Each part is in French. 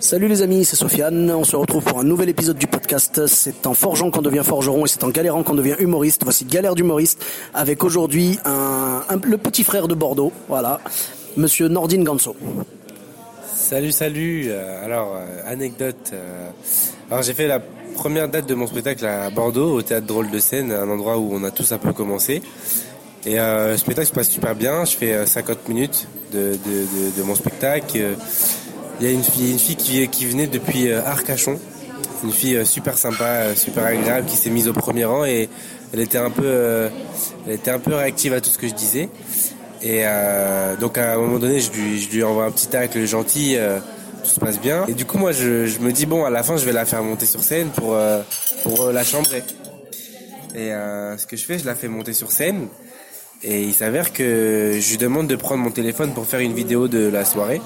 Salut les amis, c'est Sofiane. On se retrouve pour un nouvel épisode du podcast. C'est en forgeant qu'on devient forgeron et c'est en galérant qu'on devient humoriste. Voici Galère d'humoriste avec aujourd'hui le petit frère de Bordeaux. Voilà, monsieur Nordine Ganso. Salut, salut. Euh, alors, euh, anecdote. euh, alors, j'ai fait la première date de mon spectacle à Bordeaux, au théâtre Drôle de Seine, un endroit où on a tous un peu commencé. Et le spectacle se passe super bien. Je fais euh, 50 minutes de, mon spectacle. Il y a une fille, une fille qui, venait depuis euh, Arcachon. Une fille euh, super sympa, euh, super agréable, qui s'est mise au premier rang et elle était un peu, elle était un peu réactive à tout ce que je disais. Et donc à un moment donné, je lui, envoie un petit tacle gentil, tout se passe bien. Et du coup, moi, je, me dis bon, à la fin, je vais la faire monter sur scène pour pour la chambrer. Et ce que je fais, je la fais monter sur scène. Et il s'avère que je lui demande de prendre mon téléphone pour faire une vidéo de la soirée.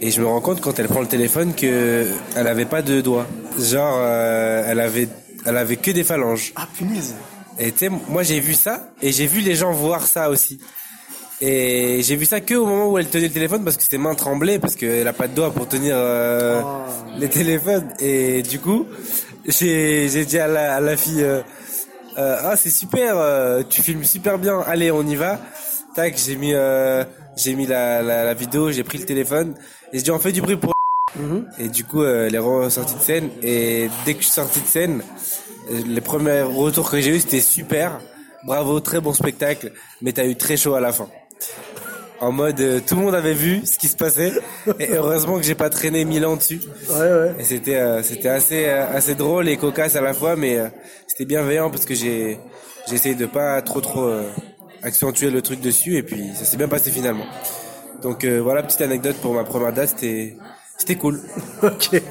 Et je me rends compte quand elle prend le téléphone que elle avait pas de doigts. Genre, euh, elle avait, elle avait que des phalanges. Ah punaise. Et tu sais, moi j'ai vu ça et j'ai vu les gens voir ça aussi. Et j'ai vu ça que au moment où elle tenait le téléphone parce que ses mains tremblaient parce qu'elle a pas de doigts pour tenir euh, les téléphones. Et du coup, j'ai j'ai dit à la, à la fille, euh, euh, ah c'est super, euh, tu filmes super bien, allez on y va. Tac, j'ai mis euh, j'ai mis la, la, la vidéo, j'ai pris le téléphone et je dis on fait du bruit pour. Et du coup, euh, elle est ressortie de scène et dès que je suis sorti de scène, euh, les premiers retours que j'ai eu c'était super, bravo, très bon spectacle, mais t'as eu très chaud à la fin. En mode, euh, tout le monde avait vu ce qui se passait et heureusement que j'ai pas traîné mille ans dessus. Ouais ouais. Et c'était euh, c'était assez euh, assez drôle et cocasse à la fois, mais euh, c'était bienveillant parce que j'ai j'ai essayé de pas trop trop euh, accentuer le truc dessus et puis ça s'est bien passé finalement. Donc euh, voilà petite anecdote pour ma première date, c'était cool. Ok.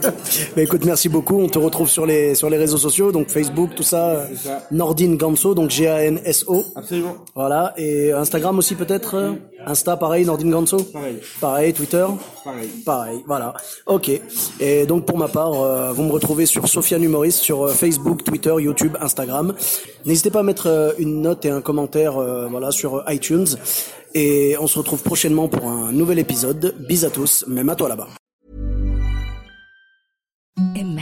Bah écoute, merci beaucoup. On te retrouve sur les sur les réseaux sociaux, donc Facebook, tout ça. C'est ça. Nordine Ganso, donc G A N S O. Absolument. Voilà. Et Instagram aussi peut-être. euh, Insta pareil, Nordine Ganso. Pareil. Pareil. Twitter. Pareil. Pareil, voilà. Ok. Et donc pour ma part, euh, vous me retrouvez sur Sofiane Humoriste sur euh, Facebook, Twitter, YouTube, Instagram. N'hésitez pas à mettre euh, une note et un commentaire, euh, voilà, sur euh, iTunes. Et on se retrouve prochainement pour un nouvel épisode. Bis à tous, même à toi là-bas.